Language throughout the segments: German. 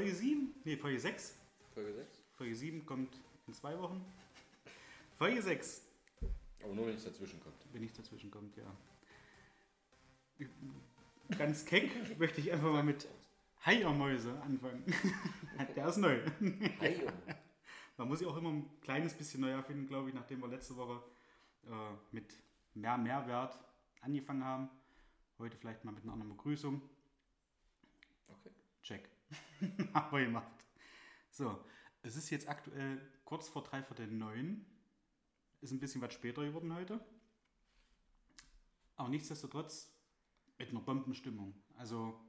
Folge 7? Ne, Folge 6. Folge 6? Folge 7 kommt in zwei Wochen. Folge 6. Aber nur wenn es dazwischen kommt. Wenn nichts dazwischen kommt, ja. Ganz keck möchte ich einfach mal mit Haiermäuse anfangen. Der ist neu. Man muss sich auch immer ein kleines bisschen neu erfinden, glaube ich, nachdem wir letzte Woche äh, mit mehr Mehrwert angefangen haben. Heute vielleicht mal mit einer anderen Begrüßung. okay. Check. Haben wir gemacht. So, es ist jetzt aktuell kurz vor drei vor den neun. Ist ein bisschen was später geworden heute. Aber nichtsdestotrotz mit einer Bombenstimmung. Also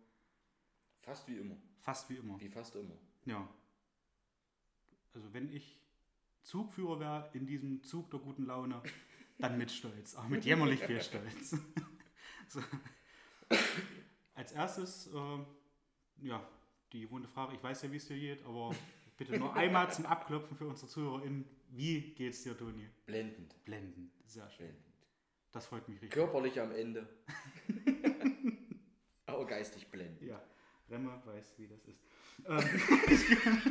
Fast wie immer. fast wie immer. Wie fast immer. Ja. Also wenn ich Zugführer wäre in diesem Zug der guten Laune, dann mit Stolz, auch mit jämmerlich viel Stolz. so. Als erstes, äh, ja, die runde Frage, ich weiß ja, wie es dir geht, aber bitte nur einmal zum Abklopfen für unsere ZuhörerInnen. Wie geht's dir, Toni? Blendend. Blendend, sehr schön. Blendend. Das freut mich richtig. Körperlich am Ende. Aber geistig blendend. Ja, Remmer weiß, wie das ist. Ähm,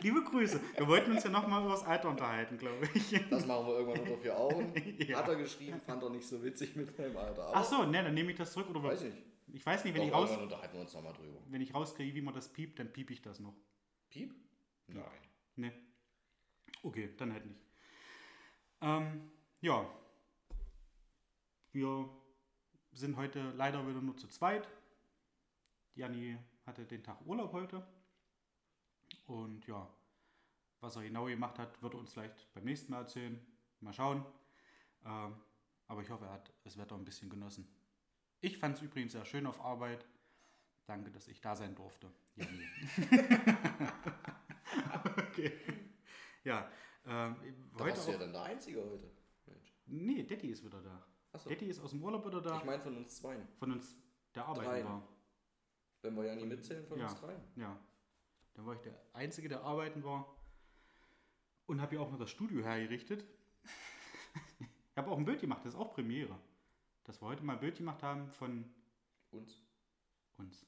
Liebe Grüße. Wir wollten uns ja nochmal über das Alter unterhalten, glaube ich. Das machen wir irgendwann unter vier Augen. Ja. Hat er geschrieben, fand er nicht so witzig mit meinem Alter. Aber Ach so, ne, dann nehme ich das zurück. Oder Weiß ich. Ich weiß nicht, wenn Doch, ich, raus, unterhalten wir uns nochmal drüber. wenn ich rauskriege, wie man das piept, dann piep ich das noch. Piep? Nein. Ne. Okay, dann halt nicht. Ähm, ja. Wir sind heute leider wieder nur zu zweit. Janni hatte den Tag Urlaub heute. Und ja, was er genau gemacht hat, wird er uns vielleicht beim nächsten Mal erzählen. Mal schauen. Ähm, aber ich hoffe, er hat das Wetter ein bisschen genossen. Ich fand es übrigens sehr schön auf Arbeit. Danke, dass ich da sein durfte. Janni. okay. Ja. Ähm, Da heute warst du ja dann der Einzige heute. Mensch. nee, Detti ist wieder da. Achso. Detti ist aus dem Urlaub wieder da. Ich meine von uns zweien. von uns, der arbeiten war. Wenn wir ja nie mitzählen, von Ja. uns dreien. Ja. Dann war ich der Einzige, der arbeiten war. Und habe hier auch noch das Studio hergerichtet. ich habe auch ein Bild gemacht, das ist auch Premiere. Dass wir heute mal ein Bild gemacht haben von Uns. uns.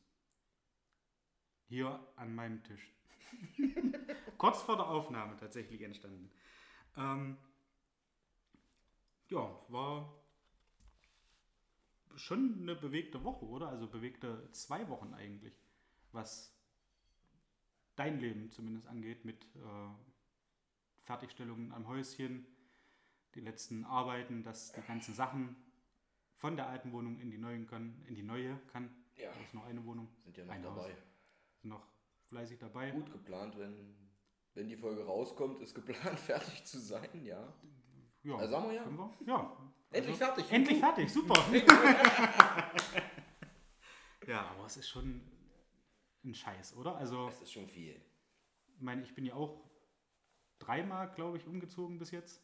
Hier an meinem Tisch. Kurz vor der Aufnahme tatsächlich entstanden. Ähm, ja, war schon eine bewegte Woche, oder? Also bewegte zwei Wochen eigentlich, was dein Leben zumindest angeht mit äh, Fertigstellungen am Häuschen, die letzten Arbeiten, dass die ganzen Sachen von der alten Wohnung in die neuen kann, in die neue kann. Ja. Da ist noch eine Wohnung, Sind ja noch dabei. Haus. sind noch fleißig dabei. Gut geplant, wenn, wenn die Folge rauskommt, ist geplant, fertig zu sein, ja. Ja, Also sagen wir ja. können wir? Ja. Endlich Also, fertig. Endlich fertig, super. ja, aber es ist schon ein Scheiß, oder? Also, Das ist schon viel. ich meine, ich bin ja auch dreimal, glaube ich, umgezogen bis jetzt.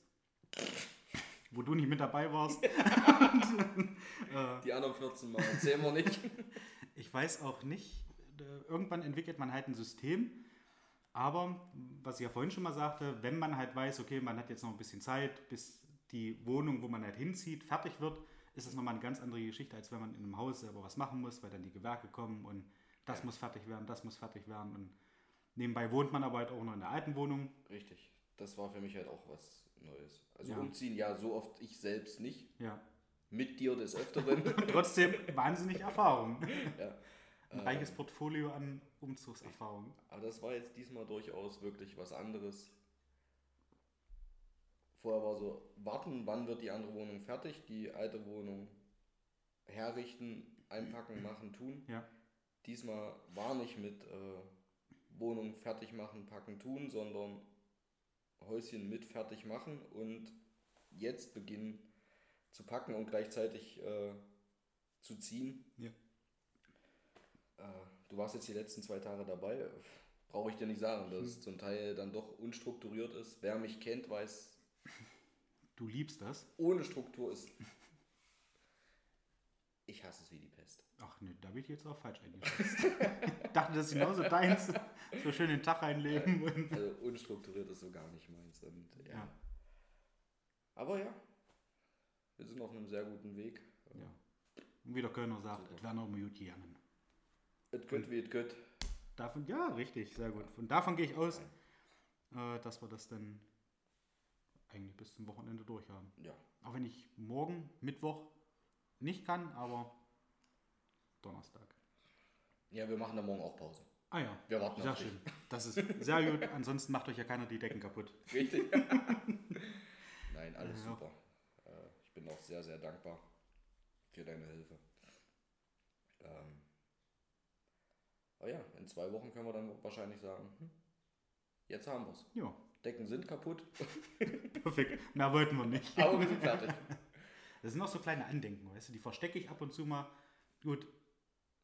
Wo du nicht mit dabei warst. Die anderen 14 Mal erzählen wir nicht. Ich weiß auch nicht. äh, Irgendwann entwickelt man halt ein System. Aber, was ich ja vorhin schon mal sagte, wenn man halt weiß, okay, man hat jetzt noch ein bisschen Zeit, bis die Wohnung, wo man halt hinzieht, fertig wird, ist das nochmal eine ganz andere Geschichte, als wenn man in einem Haus selber was machen muss, weil dann die Gewerke kommen und das Ja. muss fertig werden, das muss fertig werden. Und nebenbei wohnt man aber halt auch noch in der alten Wohnung. Richtig. Das war für mich halt auch was Neues. Also Ja. umziehen, ja, so oft ich selbst nicht. Ja. Mit dir des Öfteren. Trotzdem wahnsinnig Erfahrung. ja. Ein Ähm, reiches Portfolio an Umzugserfahrung. Aber das war jetzt diesmal durchaus wirklich was anderes. Vorher war so, warten, wann wird die andere Wohnung fertig, die alte Wohnung herrichten, einpacken, machen, tun. Ja. Diesmal war nicht mit äh, Wohnung fertig machen, packen, tun, sondern Häuschen mit fertig machen und jetzt beginnen zu packen und gleichzeitig äh, zu ziehen. Ja. Äh, du warst jetzt die letzten zwei Tage dabei. Brauche ich dir nicht sagen, dass es zum Teil dann doch unstrukturiert ist. Wer mich kennt, weiß, Du liebst das. ohne Struktur ist. Ich hasse es wie die Pest. Ach ne, da bin ich jetzt auch falsch eingeschätzt. ich dachte, das ist genauso deins. So schön den Tag reinleben. Und Also unstrukturiert ist so gar nicht meins. Und, ja. Ja. Aber ja, wir sind auf einem sehr guten Weg. Ja. Und wie der Kölner sagt, es noch mal gut gegangen. Es geht wie es geht. Davon, ja, richtig, sehr gut. Von davon gehe ich aus, äh, dass wir das dann eigentlich bis zum Wochenende durchhaben. Ja. Auch wenn ich morgen, Mittwoch, nicht kann, aber Donnerstag. Ja, wir machen dann morgen auch Pause. Ah ja, Wir warten sehr auf dich. schön. Das ist sehr gut. Ansonsten macht euch ja keiner die Decken kaputt. Richtig? Nein, alles Ja. super. Äh, ich bin auch sehr, sehr dankbar für deine Hilfe. Ähm, aber ja, in zwei Wochen können wir dann wahrscheinlich sagen, hm, jetzt haben wir es. Ja, Decken sind kaputt, perfekt. Mehr wollten wir nicht. aber wir sind fertig. Das sind auch so kleine Andenken, weißt du, die verstecke ich ab und zu mal. Gut,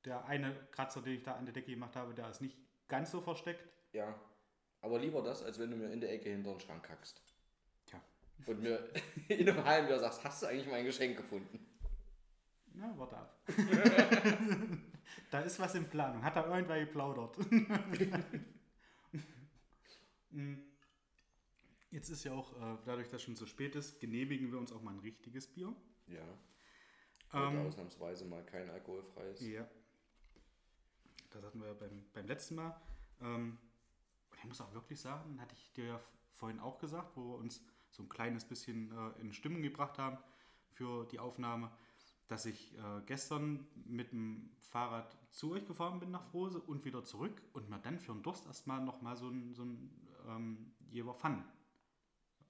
der eine Kratzer, den ich da an der Decke gemacht habe, der ist nicht ganz so versteckt. Ja, aber lieber das, als wenn du mir in der Ecke hinter den Schrank kackst. Tja. Und mir in einem halben Jahr sagst, hast du eigentlich mein Geschenk gefunden? Na, warte ab. da ist was in Planung. Hat da irgendwer geplaudert? Mm. Jetzt ist ja auch, äh, dadurch, dass es schon so spät ist, genehmigen wir uns auch mal ein richtiges Bier. Ja. Ähm, ausnahmsweise mal kein alkoholfreies. Ja. Das hatten wir beim, beim letzten Mal. Ähm, und ich muss auch wirklich sagen, hatte ich dir ja vorhin auch gesagt, wo wir uns so ein kleines bisschen äh, in Stimmung gebracht haben für die Aufnahme, dass ich äh, gestern mit dem Fahrrad zu euch gefahren bin nach Frose und wieder zurück und mir dann für den Durst erstmal nochmal so ein, so ein ähm, Jever Pfann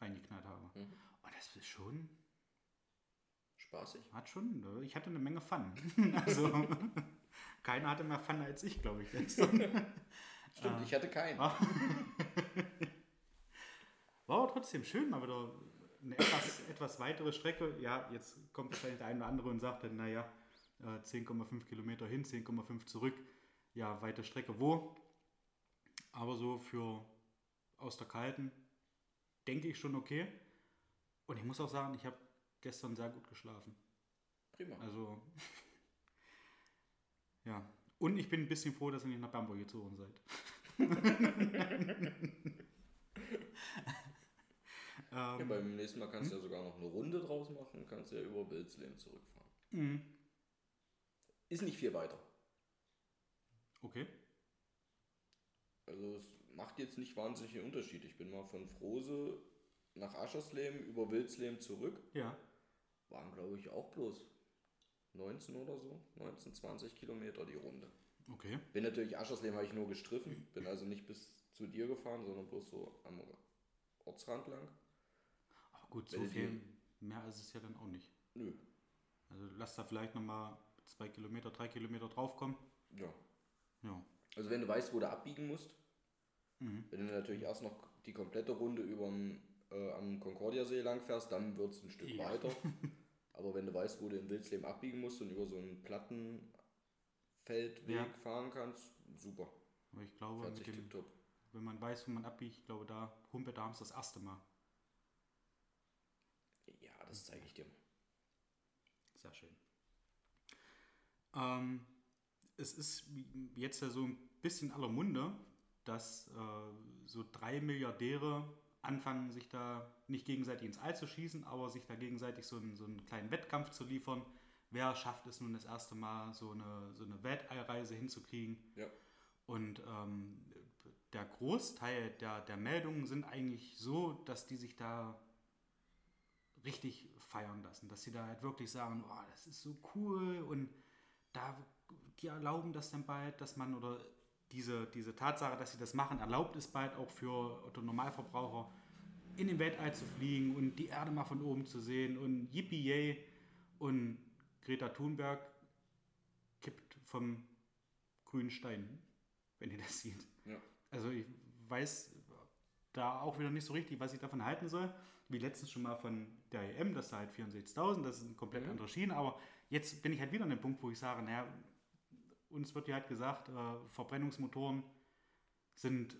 reingeknallt habe. Mhm. Und das ist schon Spaßig. hat schon, äh, ich hatte eine Menge Fun. also, keiner hatte mehr Fun als ich, glaube ich, gestern. Stimmt, Äh, ich hatte keinen. War aber trotzdem schön, mal wieder eine etwas, etwas weitere Strecke. Ja, jetzt kommt wahrscheinlich der eine oder andere und sagt dann, naja, äh, 10,5 Kilometer hin, 10,5 zurück. Ja, weite Strecke wo? Aber so für aus der Kalten denke ich schon okay. Und ich muss auch sagen, ich habe gestern sehr gut geschlafen. Prima. Also, ja. Und ich bin ein bisschen froh, dass ihr nicht nach Bamberg gezogen seid. Ja, ähm, beim nächsten Mal kannst du ja sogar noch eine Runde draus machen, kannst ja über Wilsleben zurückfahren. mhm. Ist nicht viel weiter. okay. Also es macht jetzt nicht wahnsinnig einen Unterschied. Ich bin mal von Frose nach Aschersleben über Wilsleben zurück. Ja. Waren glaube ich auch bloß 19 oder so, 19, 20 Kilometer die Runde. Okay. Bin natürlich Aschersleben habe ich nur gestriffen, bin also nicht bis zu dir gefahren, sondern bloß so am Ortsrand lang. Aber gut, Wenn so viel mehr ist es ja dann auch nicht. Nö. Also lass da vielleicht nochmal zwei Kilometer, drei Kilometer draufkommen. Ja. Ja. Also wenn du weißt, wo du abbiegen musst, Mhm. wenn du natürlich erst noch die komplette Runde über äh, am Concordia-See lang fährst, dann wird es ein Stück Ja. weiter. Aber wenn du weißt, wo du in Wilsleben abbiegen musst und über so einen Plattenfeldweg Ja. fahren kannst, super. Aber ich glaube, mit dem, wenn man weiß, wo man abbiegt, ich glaube, da humpelt da das erste Mal. Ja, das zeige ich dir. Sehr schön. Ähm, es ist jetzt ja so ein bisschen aller Munde, dass äh, so drei Milliardäre anfangen, sich da nicht gegenseitig ins All zu schießen, aber sich da gegenseitig so einen, so einen kleinen Wettkampf zu liefern. Wer schafft es nun das erste Mal, so eine, so eine Weltallreise hinzukriegen? Ja. Und ähm, der Großteil der, der Meldungen sind eigentlich so, dass die sich da richtig feiern lassen. Dass sie da halt wirklich sagen, oh, das ist so cool und da, die erlauben das dann bald, dass man oder diese, diese Tatsache, dass sie das machen, erlaubt es bald auch für Otto Normalverbraucher in den Weltall zu fliegen und die Erde mal von oben zu sehen und yippie yay und Greta Thunberg kippt vom grünen Stein, wenn ihr das seht. Ja. Also ich weiß da auch wieder nicht so richtig, was ich davon halten soll. Wie letztens schon mal von der EM, das da halt 64.000, das ist eine komplett Mhm. andere Schiene. Aber jetzt bin ich halt wieder an dem Punkt, wo ich sage, naja, uns wird ja halt gesagt, äh, Verbrennungsmotoren sind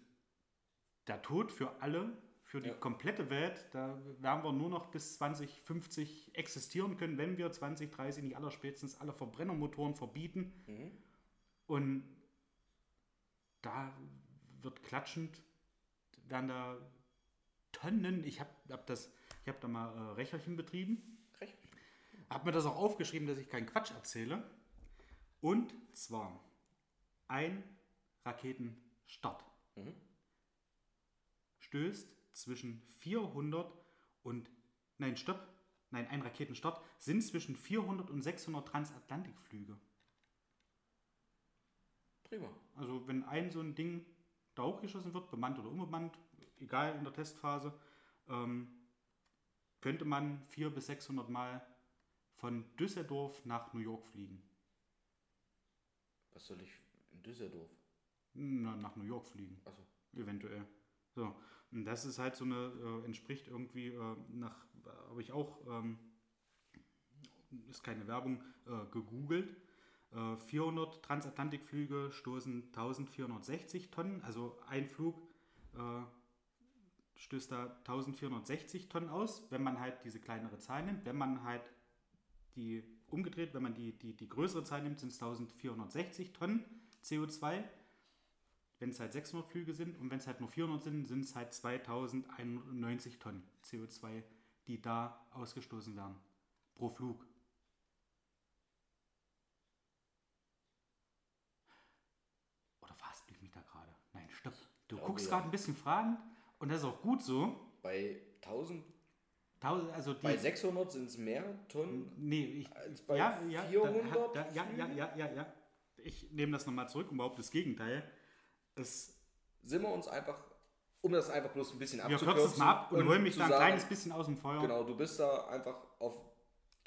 der Tod für alle, für die Ja. komplette Welt. Da werden wir nur noch bis 2050 existieren können, wenn wir 2030 nicht allerspätestens alle Verbrennermotoren verbieten. Mhm. Und da wird klatschend, werden da Tonnen, ich habe hab das, ich habe da mal äh, Recherchen betrieben Recht. Hab mir das auch aufgeschrieben, dass ich keinen Quatsch erzähle. Und zwar ein Raketenstart Mhm. stößt zwischen 400 und, nein, stopp, nein, ein Raketenstart sind zwischen 400 und 600 Transatlantikflüge. Prima. Also wenn ein so ein Ding da hochgeschossen wird, bemannt oder unbemannt, egal in der Testphase, ähm, könnte man 400 bis 600 Mal von Düsseldorf nach New York fliegen. Was soll ich in Düsseldorf? Na, nach New York fliegen. Achso. Eventuell. So. Und das ist halt so eine, äh, entspricht irgendwie äh, nach, habe ich auch, ähm, ist keine Werbung, äh, gegoogelt. Äh, 400 Transatlantikflüge stoßen 1460 Tonnen, also ein Flug äh, stößt da 1460 Tonnen aus, wenn man halt diese kleinere Zahl nimmt. Wenn man halt die umgedreht, wenn man die, die, die größere Zahl nimmt, sind es 1460 Tonnen CO2 wenn es halt 600 Flüge sind und wenn es halt nur 400 sind, sind es halt 2091 Tonnen CO2, die da ausgestoßen werden. Pro Flug. Oder verhaspel ich mich da gerade? Nein, stopp. Du glaube, guckst ja. gerade ein bisschen fragend und das ist auch gut so. Bei 1000, Tausend- Also die, bei 600 sind es mehr Tonnen Nee, ich, als bei ja, ja, 400 Da, da, ja, ja, ja, ja, ja. Ich nehme das nochmal zurück und behaupte das Gegenteil. Es, sind wir uns einfach, um das einfach bloß ein bisschen abzukürzen. kürzen es mal ab und, holen mich zu da ein sagen, kleines bisschen aus dem Feuer. Genau, du bist da einfach auf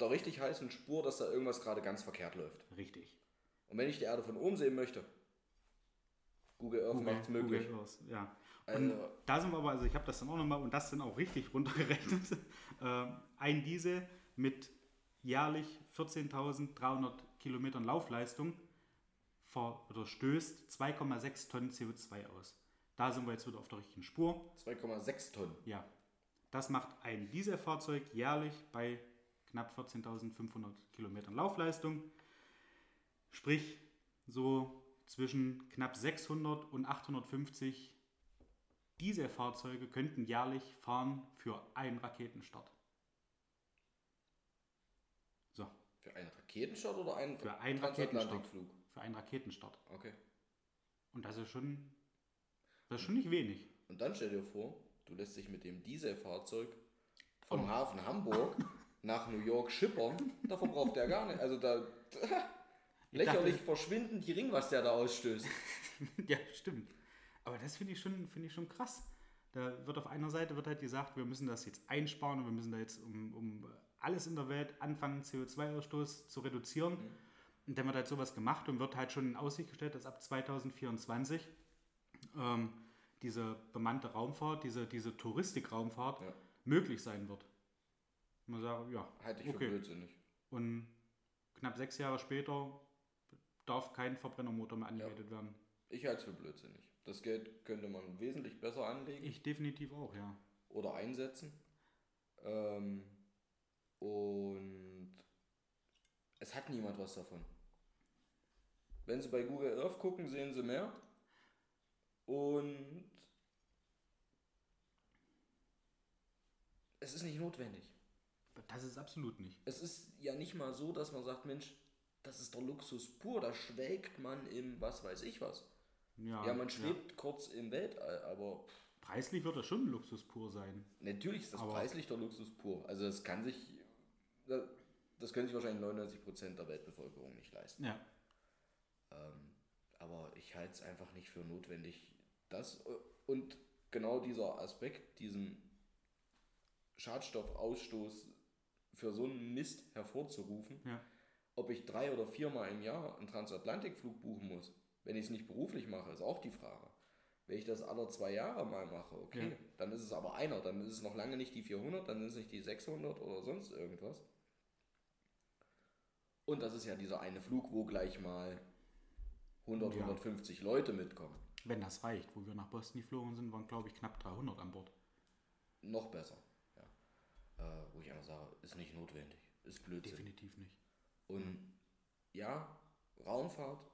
der richtig heißen Spur, dass da irgendwas gerade ganz verkehrt läuft. Richtig. Und wenn ich die Erde von oben sehen möchte, Google Earth macht es möglich. Google Earth, ja. Und Also, da sind wir aber, also ich habe das dann auch nochmal und das dann auch richtig runtergerechnet. Ähm, ein Diesel mit jährlich 14.300 Kilometern Laufleistung ver oder stößt 2,6 Tonnen CO2 aus. Da sind wir jetzt wieder auf der richtigen Spur. 2,6 Tonnen. Ja, das macht ein Dieselfahrzeug jährlich bei knapp 14.500 Kilometern Laufleistung. Sprich, so zwischen knapp 600 und 850 Dieselfahrzeuge könnten jährlich fahren für einen Raketenstart. So, Für einen Raketenstart oder einen Für einen Transatlantikflug? Für einen Raketenstart. Okay. Und das ist schon, das ist schon nicht wenig. Und dann stell dir vor, du lässt dich mit dem Dieselfahrzeug vom Oh. Hafen Hamburg nach New York schippern. Da verbraucht der gar nicht. Also da lächerlich verschwindend gering, was der da ausstößt. Ja, stimmt. Aber das finde ich, schon- finde ich schon krass. Da wird auf einer Seite wird halt gesagt, wir müssen das jetzt einsparen und wir müssen da jetzt um, um alles in der Welt anfangen, CO2-Ausstoß zu reduzieren. Und dann wird halt sowas gemacht und wird halt schon in Aussicht gestellt, dass ab 2024 ähm, diese bemannte Raumfahrt, diese, diese Touristik-Raumfahrt Ja. möglich sein wird. Man sagt, ja, Halte ich für Okay. blödsinnig. und knapp sechs Jahre später darf kein Verbrennermotor mehr angemeldet werden. Ich halte es für blödsinnig. Das Geld könnte man wesentlich besser anlegen Ich definitiv auch, ja. oder einsetzen. Ähm, und es hat niemand was davon. Wenn Sie bei Google Earth gucken, sehen Sie mehr. Und es ist nicht notwendig. Das ist absolut nicht. Es ist ja nicht mal so, dass man sagt, Mensch, das ist der Luxus pur, da schwelgt man im was weiß ich was. Ja, Ja, man schwebt kurz im Weltall, aber Preislich wird das schon Luxus pur sein. natürlich ist das preislich der Luxus pur. Also das kann sich, das können sich wahrscheinlich 99% der Weltbevölkerung nicht leisten. Ja. Ähm, aber ich halte es einfach nicht für notwendig. Das und genau dieser Aspekt, diesen Schadstoffausstoß für so einen Mist hervorzurufen, Ja. ob ich drei oder viermal im Jahr einen Transatlantikflug buchen muss, wenn ich es nicht beruflich mache, ist auch die Frage. Wenn ich das alle zwei Jahre mal mache, okay, Ja. dann ist es aber einer, dann ist es noch lange nicht die 400, dann ist es nicht die 600 oder sonst irgendwas. Und das ist ja dieser eine Flug, wo gleich mal 100, Ja. 150 Leute mitkommen. Wenn das reicht. Wo wir nach Boston geflogen sind, waren, glaube ich, knapp 300 an Bord. Noch besser. Ja. Äh, wo ich einfach sage, ist nicht notwendig. Ist Blödsinn. Definitiv nicht. Und ja, Raumfahrt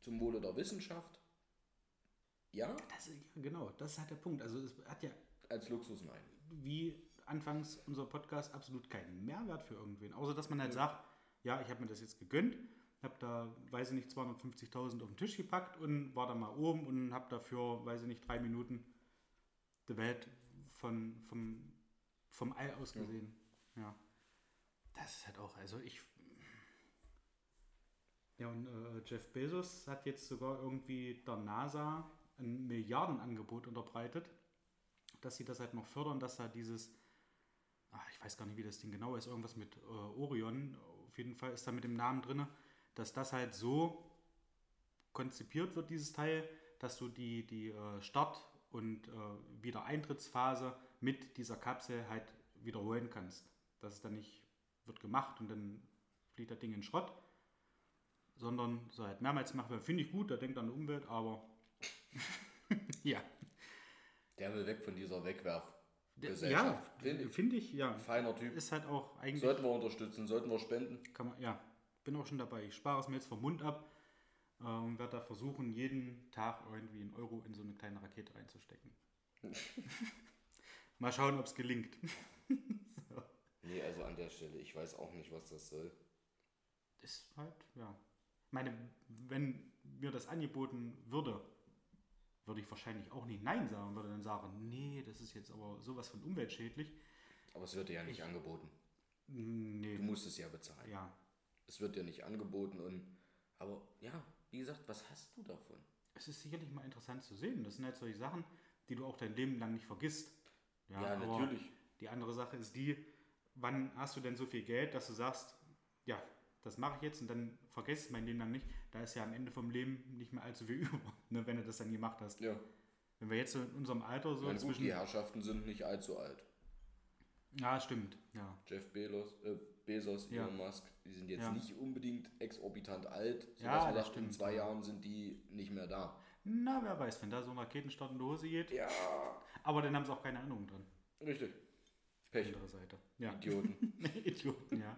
zum Wohle der Wissenschaft. Ja, Das ist, ja, genau, das ist halt der Punkt. Also es hat ja als Luxus nein. wie anfangs unser Podcast absolut keinen Mehrwert für irgendwen. Außer, dass man halt sagt, ja, ich habe mir das jetzt gegönnt, habe da, weiß ich nicht, 250.000 auf den Tisch gepackt und war da mal oben und habe dafür, weiß ich nicht, drei Minuten die Welt von, vom, vom All aus gesehen. Ja. Das ist halt auch, also ich. Ja, und äh, Jeff Bezos hat jetzt sogar irgendwie der NASA ein Milliardenangebot unterbreitet, dass sie das halt noch fördern, dass da dieses, ach, ich weiß gar nicht, wie das Ding genau ist, irgendwas mit äh, Orion, auf jeden Fall ist da mit dem Namen drin, dass das halt so konzipiert wird, dieses Teil, dass du die, die äh, Start- und äh, Wiedereintrittsphase mit dieser Kapsel halt wiederholen kannst. Dass es dann nicht wird gemacht und dann fliegt das Ding in Schrott, sondern so halt mehrmals machen. Finde ich gut, der denkt an die Umwelt, aber ja. Der will weg von dieser Wegwerf. Ja, Gesellschaft. Finde ich. finde ich, ja. Ein feiner Typ. Ist halt auch eigentlich. Sollten wir unterstützen, sollten wir spenden. Kann man, ja, bin auch schon dabei. Ich spare es mir jetzt vom Mund ab äh, und werde da versuchen, jeden Tag irgendwie einen Euro in so eine kleine Rakete reinzustecken. Mal schauen, ob es gelingt. so. Nee, also an der Stelle, ich weiß auch nicht, was das soll. Ist halt, ja. Ich meine, wenn mir das angeboten würde, würde ich wahrscheinlich auch nicht Nein sagen, würde dann sagen, nee, das ist jetzt aber sowas von umweltschädlich. Aber es wird dir ja nicht angeboten. Nee, Du musst es ja bezahlen. ja. Es wird dir nicht angeboten und. Aber ja, wie gesagt, was hast du davon? Es ist sicherlich mal interessant zu sehen. Das sind halt solche Sachen, die du auch dein Leben lang nicht vergisst. Ja, aber natürlich. Die andere Sache ist die, wann hast du denn so viel Geld, dass du sagst, ja, das mache ich jetzt und dann vergesst es mein Leben lang nicht. Da ist ja am Ende vom Leben nicht mehr allzu viel über, ne, wenn du das dann gemacht hast. Ja. Wenn wir jetzt so in unserem Alter so Meine, gut, die Herrschaften sind nicht allzu alt. Ja, stimmt. Ja. Jeff Bezos, äh, Bezos Ja. Elon Musk, die sind jetzt Ja. nicht unbedingt exorbitant alt, sodass Ja, man das sagt, in zwei ja. Jahren sind die nicht mehr da. Na, wer weiß, wenn da so ein Raketenstart in die Hose geht. Ja, Aber dann haben sie auch keine Erinnerung dran. richtig. Pech. Andere Seite. Ja. Idioten. Idioten, ja.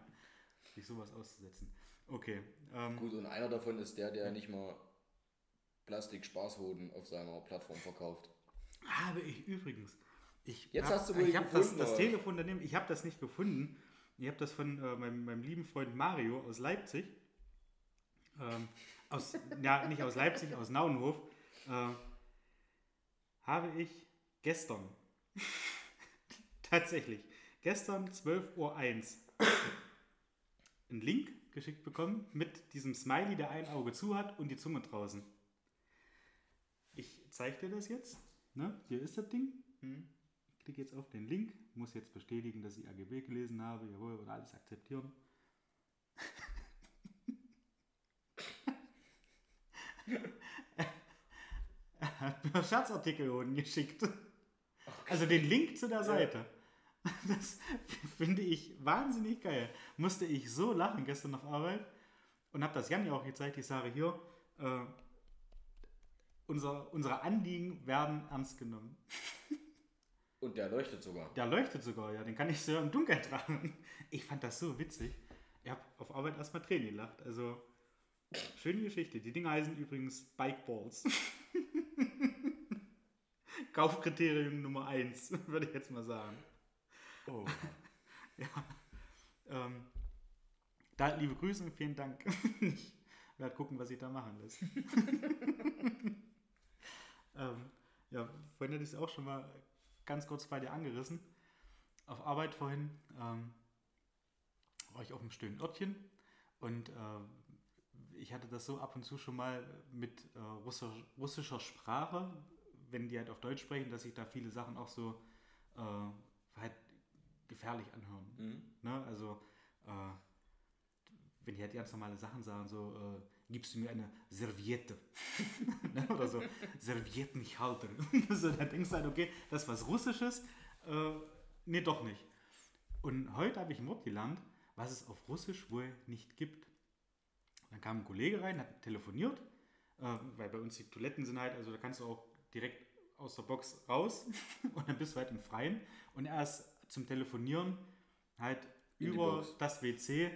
Sich sowas auszusetzen. Okay. Ähm, Gut, und einer davon ist der, der nicht mal Plastik-Spaßhoden auf seiner Plattform verkauft. Habe ich übrigens. Ich Jetzt hab, hast du wohl Ich habe das, das? Telefon daneben, ich habe das nicht gefunden. Ich habe das von äh, meinem, meinem lieben Freund Mario aus Leipzig. Ähm, aus, ja, nicht aus Leipzig, aus Nauenhof. Äh, habe ich gestern, tatsächlich, gestern 12.01 Uhr einen Link geschickt bekommen mit diesem Smiley, der ein Auge zu hat und die Zunge draußen. Ich zeige dir das jetzt. Ne? Hier ist das Ding. Ich klicke jetzt auf den Link, muss jetzt bestätigen, dass ich AGB gelesen habe, jawohl, oder alles akzeptieren. er hat mir Scherzartikel unten geschickt. Also den Link zu der Seite. Das finde ich wahnsinnig geil. Musste ich so lachen gestern auf Arbeit und habe das Jan ja auch gezeigt. Ich sage hier, äh, unser, unsere Anliegen werden ernst genommen. Und der leuchtet sogar. Der leuchtet sogar, ja. Den kann ich so im Dunkeln tragen. Ich fand das so witzig. Ich habe auf Arbeit erstmal Tränen gelacht. Also, schöne Geschichte. Die Dinger heißen übrigens Bikeballs. Kaufkriterium Nummer 1, würde ich jetzt mal sagen. Oh. Ja. Ähm, da liebe Grüße und vielen Dank. Ich werde gucken, was ich da machen lässt. ähm, ja, vorhin hätte ich es auch schon mal ganz kurz bei dir angerissen. Auf Arbeit vorhin ähm, war ich auf einem stillen Örtchen und äh, ich hatte das so ab und zu schon mal mit äh, russischer, russischer Sprache, wenn die halt auf Deutsch sprechen, dass sich da viele Sachen auch so äh, halt gefährlich anhören. Mhm. Ne? Also, äh, wenn die halt ganz normale Sachen sagen, so, äh, gibst du mir eine Serviette? ne? Oder so, Serviettenhalter. so, da denkst du halt, okay, das ist was Russisches. Äh, nee, doch nicht. Und heute habe ich ein Wort gelernt, was es auf Russisch wohl nicht gibt. Dann kam ein Kollege rein, hat telefoniert, äh, weil bei uns die Toiletten sind halt, also da kannst du auch direkt aus der Box raus und dann bist du halt im Freien. Und er ist zum Telefonieren halt In über das WC, äh,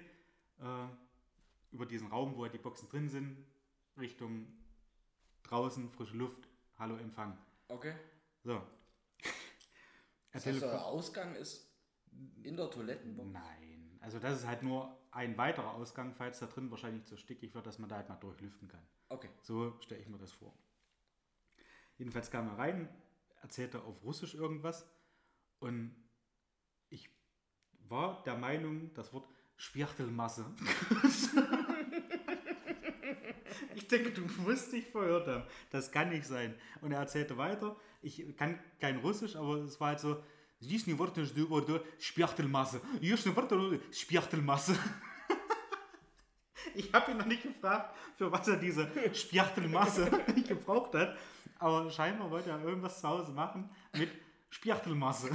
über diesen Raum, wo halt die Boxen drin sind, Richtung draußen, frische Luft, Hallo Empfang. Okay. So. Das heißt, der Ausgang ist In der Toilettenbox? Nein. Also das ist halt nur ein weiterer Ausgang, falls da drin wahrscheinlich zu stickig wird, dass man da halt mal durchlüften kann. Okay. So stelle ich mir das vor. Jedenfalls kam er rein, erzählte auf Russisch irgendwas und ich war der Meinung, das Wort Spirtelmasse. ich denke, du musst dich verhört haben. Das kann nicht sein. Und er erzählte weiter. Ich kann kein Russisch, aber es war halt so, Здесь не вортишь du Spirtelmasse. Здесь не вортишь Spirtelmasse. Ich habe ihn noch nicht gefragt, für was er diese Spirtelmasse nicht gebraucht hat. Aber scheinbar wollte er irgendwas zu Hause machen mit Spirtelmasse.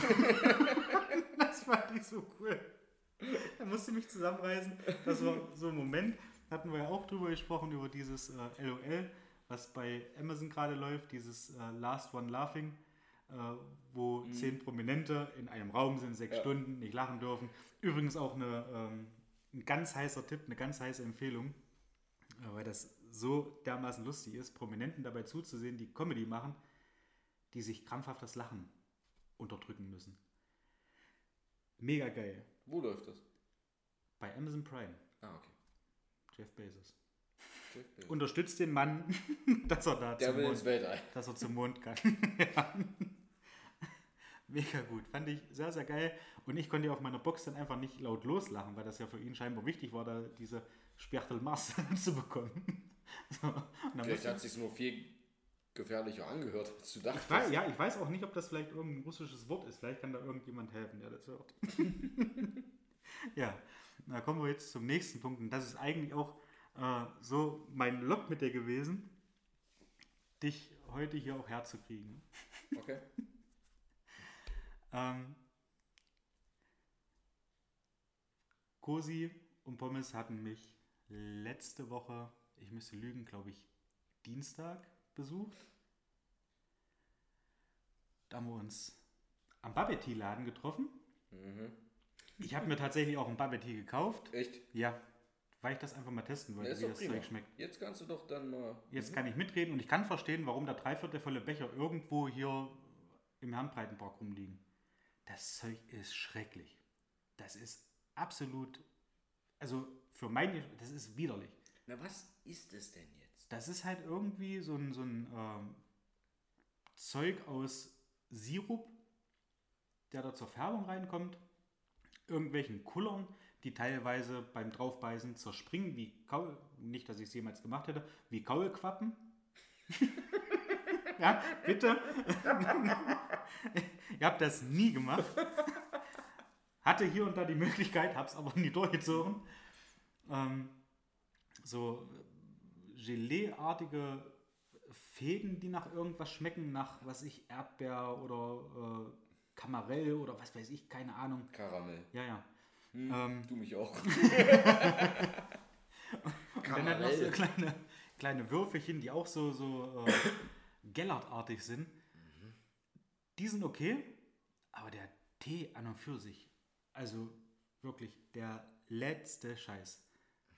das fand ich so cool. Er musste mich zusammenreißen. Das war so ein Moment. Hatten wir ja auch drüber gesprochen, über dieses äh, LOL, was bei Amazon gerade läuft, dieses äh, Last One Laughing, äh, wo mhm. zehn Prominente in einem Raum sind, sechs ja. Stunden, nicht lachen dürfen. Übrigens auch eine, ähm, ein ganz heißer Tipp, eine ganz heiße Empfehlung, äh, weil das so dermaßen lustig ist, Prominenten dabei zuzusehen, die Comedy machen, die sich krampfhaft das Lachen unterdrücken müssen. Mega geil. Wo läuft das? Bei Amazon Prime. Ah, okay. Jeff Bezos. Jeff Bezos. Unterstützt den Mann, dass er da Der zum will Mond, ins Weltall. dass er zum Mond kann. ja. Mega gut. Fand ich sehr, sehr geil. Und ich konnte auf meiner Box dann einfach nicht laut loslachen, weil das ja für ihn scheinbar wichtig war, da diese Spirtelmasse zu bekommen. So, Vielleicht hat es sich nur viel gefährlicher angehört, als du dachtest. Ich weiß, ja, ich weiß auch nicht, ob das vielleicht irgendein russisches Wort ist. Vielleicht kann da irgendjemand helfen, der das hört. ja, da kommen wir jetzt zum nächsten Punkt. Und das ist eigentlich auch äh, so mein Lock mit dir gewesen, dich heute hier auch herzukriegen. Okay. ähm, Cosi und Pommes hatten mich letzte Woche, ich müsste lügen, glaube ich, Dienstag besucht. Da haben wir uns am Bubble-Tea-Laden getroffen. Mhm. Ich habe mir tatsächlich auch ein Bubble Tea gekauft. Echt? Ja, weil ich das einfach mal testen wollte, wie das prima. Zeug schmeckt. Jetzt kannst du doch dann mal. Jetzt mhm. kann ich mitreden und ich kann verstehen, warum da dreiviertelvolle Becher irgendwo hier im Herrenbreitenpark rumliegen. Das Zeug ist schrecklich. Das ist absolut, also für meine, das ist widerlich. Na, was ist es denn jetzt? Das ist halt irgendwie so ein, so ein ähm, Zeug aus Sirup, der da zur Färbung reinkommt irgendwelchen Kullern, die teilweise beim Draufbeißen zerspringen, wie Kaul, nicht, dass ich es jemals gemacht hätte, wie Kaulquappen. ja, bitte. Ihr habt das nie gemacht. Hatte hier und da die Möglichkeit, hab's aber nie durchgezogen. Ähm, so Gelee-artige Fäden, die nach irgendwas schmecken, nach was ich Erdbeer oder äh, Kamarell oder was weiß ich, keine Ahnung. Karamell. Ja, ja. Hm, ähm, du mich auch. und dann halt noch so kleine, kleine Würfelchen, die auch so, so äh, Gellertartig sind. Mhm. Die sind okay, aber der Tee an und für sich, also wirklich der letzte Scheiß.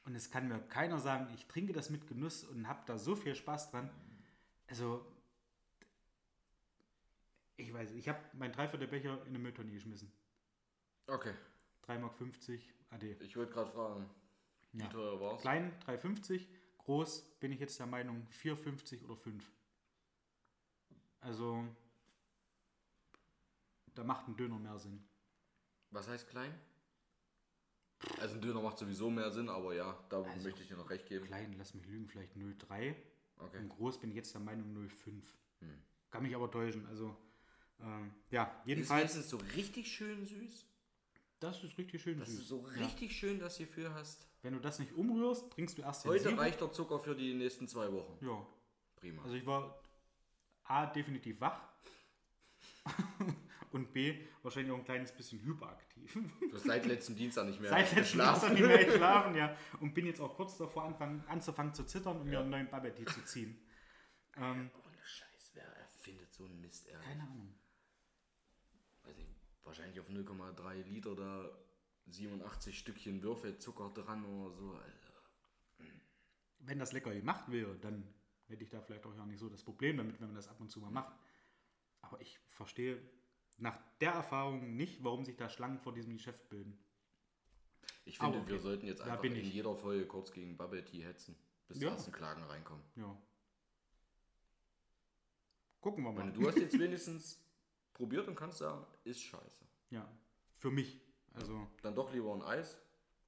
Und es kann mir keiner sagen, ich trinke das mit Genuss und habe da so viel Spaß dran. Also ich weiß, ich habe mein Dreiviertelbecher in eine Mülltonne geschmissen. Okay. 3,50 Mark AD. Ich wollte gerade fragen, wie ja. teuer war es? Klein 3,50, groß bin ich jetzt der Meinung 4,50 oder 5. Also, da macht ein Döner mehr Sinn. Was heißt klein? Also ein Döner macht sowieso mehr Sinn, aber ja, da also möchte ich dir noch recht geben. Klein, lass mich lügen, vielleicht 0,3. Okay. Und groß bin ich jetzt der Meinung 0,5. Hm. Kann mich aber täuschen. Also ähm, ja, jedenfalls. Ist es so richtig schön süß? Das ist richtig schön das süß. Das ist so richtig ja. schön, dass du für hast. Wenn du das nicht umrührst, trinkst du erst den Heute Sirup. reicht der Zucker für die nächsten zwei Wochen. Ja. Prima. Also ich war A, definitiv wach. und B, wahrscheinlich auch ein kleines bisschen hyperaktiv. Du hast seit letztem Dienstag nicht mehr Seit letztem Dienstag nicht mehr geschlafen, ja. Und bin jetzt auch kurz davor anfangen, anzufangen zu zittern und ja. mir einen neuen Bubble zu ziehen. Ähm, Ohne Scheiß, wer erfindet so einen Mist, ehrlich? Keine Ahnung wahrscheinlich auf 0,3 Liter da 87 Stückchen Würfelzucker dran oder so. Also. Wenn das lecker gemacht wäre, dann hätte ich da vielleicht auch ja nicht so das Problem damit, wenn man das ab und zu mal macht. Aber ich verstehe nach der Erfahrung nicht, warum sich da Schlangen vor diesem Geschäft bilden. Ich finde, Aber okay. wir sollten jetzt einfach in jeder Folge kurz gegen Bubble Tea hetzen, bis die Ja. ersten Klagen reinkommen. Ja. Gucken wir mal. meine, du hast jetzt wenigstens probiert und kannst sagen, ist scheiße. Ja, für mich. Also, Dann doch lieber ein Eis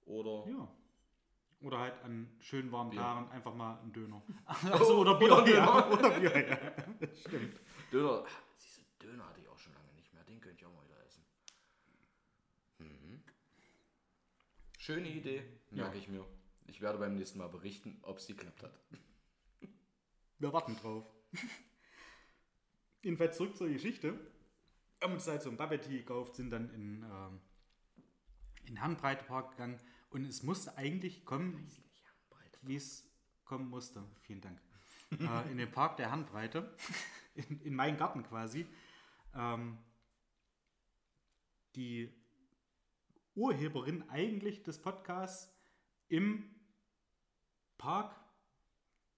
oder ja. Oder halt an schönen warmen Bier. Tagen einfach mal ein Döner. Also, oder Bier. Oder ja. Döner. Oder Bier, ja. Stimmt. Döner. Ah, Siehst du, Döner hatte könnte ich auch mal wieder essen. Mhm. Schöne Idee, merke Ja. ich mir. Ich werde beim nächsten Mal berichten, ob es geklappt hat. Wir warten drauf. Jedenfalls zurück zur Geschichte. Haben uns halt so ein Bubble Tea gekauft, sind dann in, ähm, in Herrenbreitepark gegangen und es musste eigentlich kommen, wie es kommen musste. Vielen Dank. äh, in den Park der Herrenbreite, in, in meinen Garten quasi. Ähm, die Urheberin eigentlich des Podcasts im Park,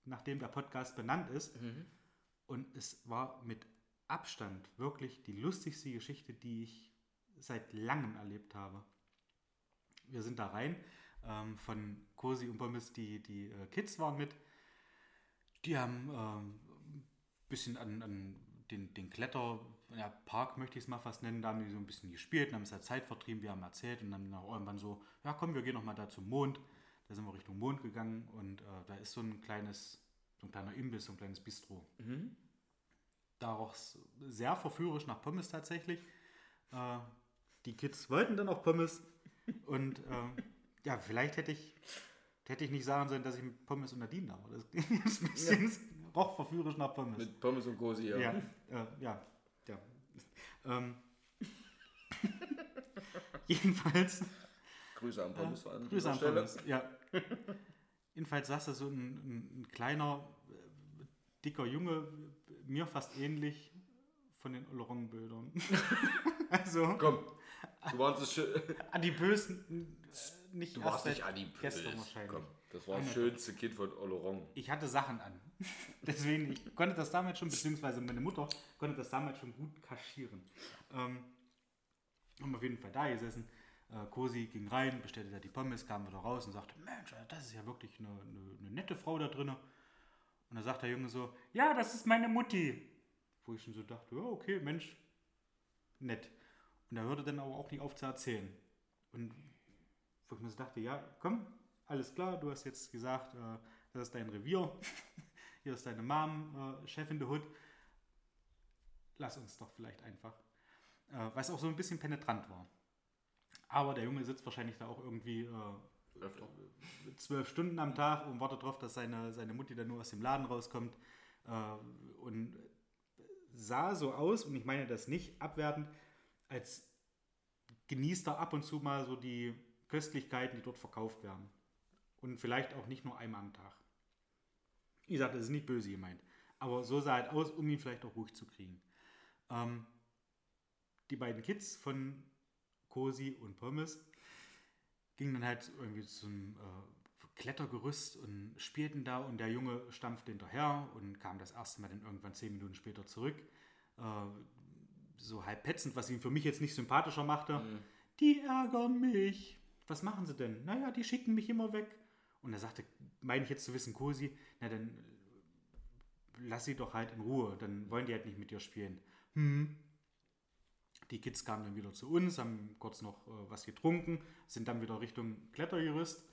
nachdem der Podcast benannt ist. Und es war mit Abstand wirklich die lustigste Geschichte, die ich seit langem erlebt habe. Wir sind da rein, ähm, von Cosi und Pommes, die, die äh, Kids waren mit. Die haben ähm, ein bisschen an, an den, den Kletter, ja, Park möchte ich es mal fast nennen, da haben die so ein bisschen gespielt und haben es ja Zeit vertrieben, wir haben erzählt und dann auch irgendwann so, ja komm, wir gehen noch mal da zum Mond. Da sind wir Richtung Mond gegangen und äh, da ist so ein kleines, so ein kleiner Imbiss, so ein kleines Bistro. Da roch es sehr verführerisch nach Pommes tatsächlich. Äh, die Kids wollten dann auch Pommes und äh, ja, vielleicht hätte ich, hätte ich nicht sagen sollen, dass ich mit Pommes und Nadine da war. Das ist ein bisschen es roch verführerisch nach Pommes. Mit Pommes und Cosi, ja. Ja, äh, ja, ja. Ähm, jedenfalls, Grüße an Pommes vor allem. an Grüße an Pommes, ja. Jedenfalls saß da so ein, ein, ein kleiner, äh, dicker Junge, mir fast ähnlich von den Olorong-Bildern. also, Komm, du warst es schön. adipös, äh, nicht Du warst nicht adipös. gestern wahrscheinlich. Komm, das war das schönste Kind von Olorong. ich hatte Sachen an. Deswegen, ich konnte das damals schon, beziehungsweise meine Mutter konnte das damals schon gut kaschieren. Ähm, haben auf jeden Fall da gesessen. Äh, Cosi ging rein, bestellte da die Pommes, kam wieder raus und sagte, Mensch, das ist ja wirklich eine, eine, eine nette Frau da drin. Und da sagt der Junge so, ja, das ist meine Mutti. Wo ich schon so dachte, ja, okay, Mensch, nett. Und er hörte dann aber auch nicht auf zu erzählen. Und wo ich mir so dachte, ja, komm, alles klar, du hast jetzt gesagt, äh, das ist dein Revier. Hier ist deine Mom, äh, Chef in der Hood. Lass uns doch vielleicht einfach. Äh, was auch so ein bisschen penetrant war. Aber der Junge sitzt wahrscheinlich da auch irgendwie äh, Öfter. zwölf Stunden am Tag und wartet darauf, dass seine, seine Mutti dann nur aus dem Laden rauskommt. Äh, und sah so aus, und ich meine das nicht abwertend, als genießt er ab und zu mal so die Köstlichkeiten, die dort verkauft werden. Und vielleicht auch nicht nur einmal am Tag. Wie gesagt, das ist nicht böse gemeint. Aber so sah es aus, um ihn vielleicht auch ruhig zu kriegen. Ähm, die beiden Kids von Cosi und Pommes gingen dann halt irgendwie zum äh, Klettergerüst und spielten da und der Junge stampfte hinterher und kam das erste Mal dann irgendwann zehn Minuten später zurück. Äh, so halb petzend, was ihn für mich jetzt nicht sympathischer machte. Die ärgern mich. Was machen sie denn? Naja, die schicken mich immer weg. Und er sagte, meine ich jetzt zu wissen, Cosi, na dann lass sie doch halt in Ruhe, dann wollen die halt nicht mit dir spielen. Hm. Die Kids kamen dann wieder zu uns, haben kurz noch äh, was getrunken, sind dann wieder Richtung Klettergerüst.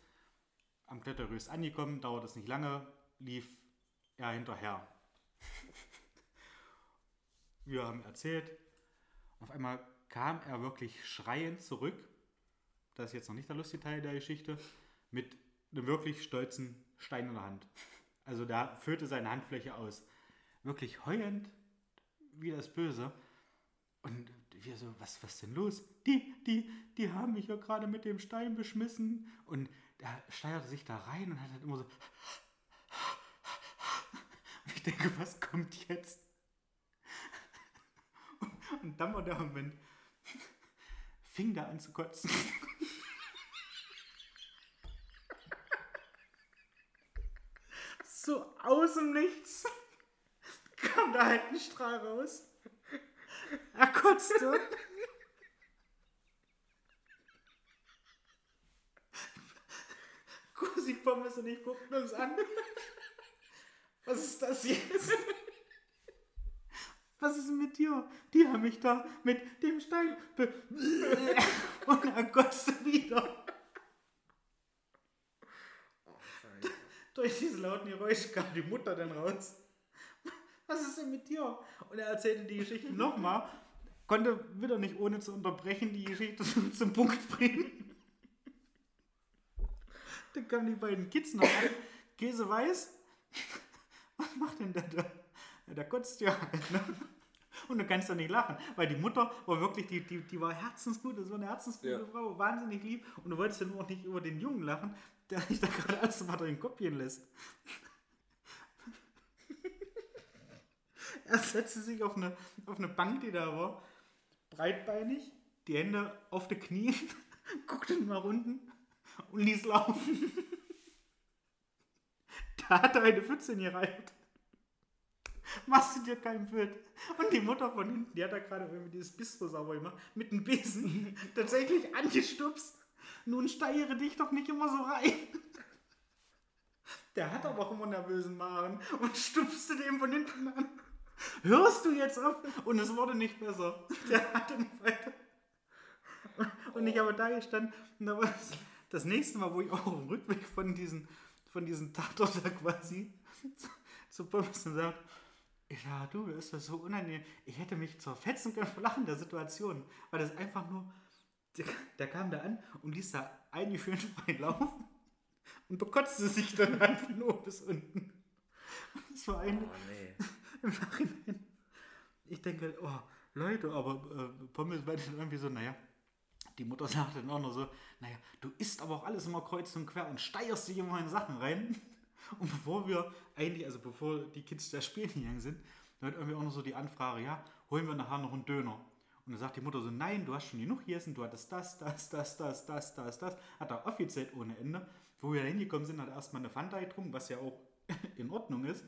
Am Klettergerüst angekommen, dauert es nicht lange, lief er hinterher. Wir haben erzählt. Auf einmal kam er wirklich schreiend zurück. Das ist jetzt noch nicht der lustige Teil der Geschichte. Mit einem wirklich stolzen Stein in der Hand. Also da füllte seine Handfläche aus. Wirklich heulend wie das Böse. Und wir so, was, was denn los? Die, die, die haben mich ja gerade mit dem Stein beschmissen. Und er steigerte sich da rein und hat halt immer so. Und ich denke, was kommt jetzt? Und dann war der Moment, fing da an zu kotzen. So aus dem Nichts kam da halt ein Strahl raus. Er kotzte. Cosi Pommes und ich guckten uns an. Was ist das jetzt? Was ist denn mit dir? Die haben mich da mit dem Stein be und er kotzte wieder. Oh, scheiße. Durch diese lauten Geräusche kam die Mutter dann raus. Was ist denn mit dir? Und er erzählte die Geschichte nochmal, konnte wieder nicht ohne zu unterbrechen die Geschichte zum, Punkt bringen. Dann kamen die beiden Kids noch an. Käse weiß. Was macht denn der da? Ja, der kotzt ja halt, ne? Und du kannst doch nicht lachen, weil die Mutter war wirklich, die, die, die war herzensgut, das war eine herzensgute Ja. Frau, wahnsinnig lieb. Und du wolltest ja nur auch nicht über den Jungen lachen, der sich da gerade als mal den Kopf gehen lässt. er setzte sich auf eine, auf eine Bank, die da war, breitbeinig, die Hände auf die Knie, guckte nach unten und ließ laufen. da hat er eine Pfütze in die gereiht. Machst du dir kein Bild? Und die Mutter von hinten, die hat da gerade irgendwie dieses Bistro sauber gemacht, mit einem Besen tatsächlich angestupst. Nun steigere dich doch nicht immer so rein. Der hat aber auch immer nervösen Magen und stupste dem von hinten an. Hörst du jetzt auf? Und es wurde nicht besser. Der hatte nicht weiter. Und ich habe da gestanden und da war das, das nächste Mal, wo ich auch dem Rückweg von diesen, von diesen Tatort da quasi zu, zu Pommes und sagt, ja, du, ist das so unangenehm. Ich hätte mich zerfetzen können vor Lachen der Situation, weil das einfach nur, der, der kam da an und ließ da eingeführt frei laufen und bekotzte sich dann einfach nur bis unten. Das war eine, Oh, nee. im Nachhinein. Ich denke, oh, Leute, aber äh, Pommes war dann irgendwie so, naja, die Mutter sagte dann auch noch so, naja, du isst aber auch alles immer kreuz und quer und steierst dich immer in Sachen rein. Und bevor wir eigentlich, also bevor die Kids da spielen gegangen sind, dann hat irgendwie auch noch so die Anfrage, ja, holen wir nachher noch einen Döner. Und dann sagt die Mutter so, nein, du hast schon genug gegessen, du hattest das, das, das, das, das, das, das. Hat er offiziell ohne Ende. Wo wir da hingekommen sind, hat er erstmal eine Fanta getrunken, was ja auch in Ordnung ist.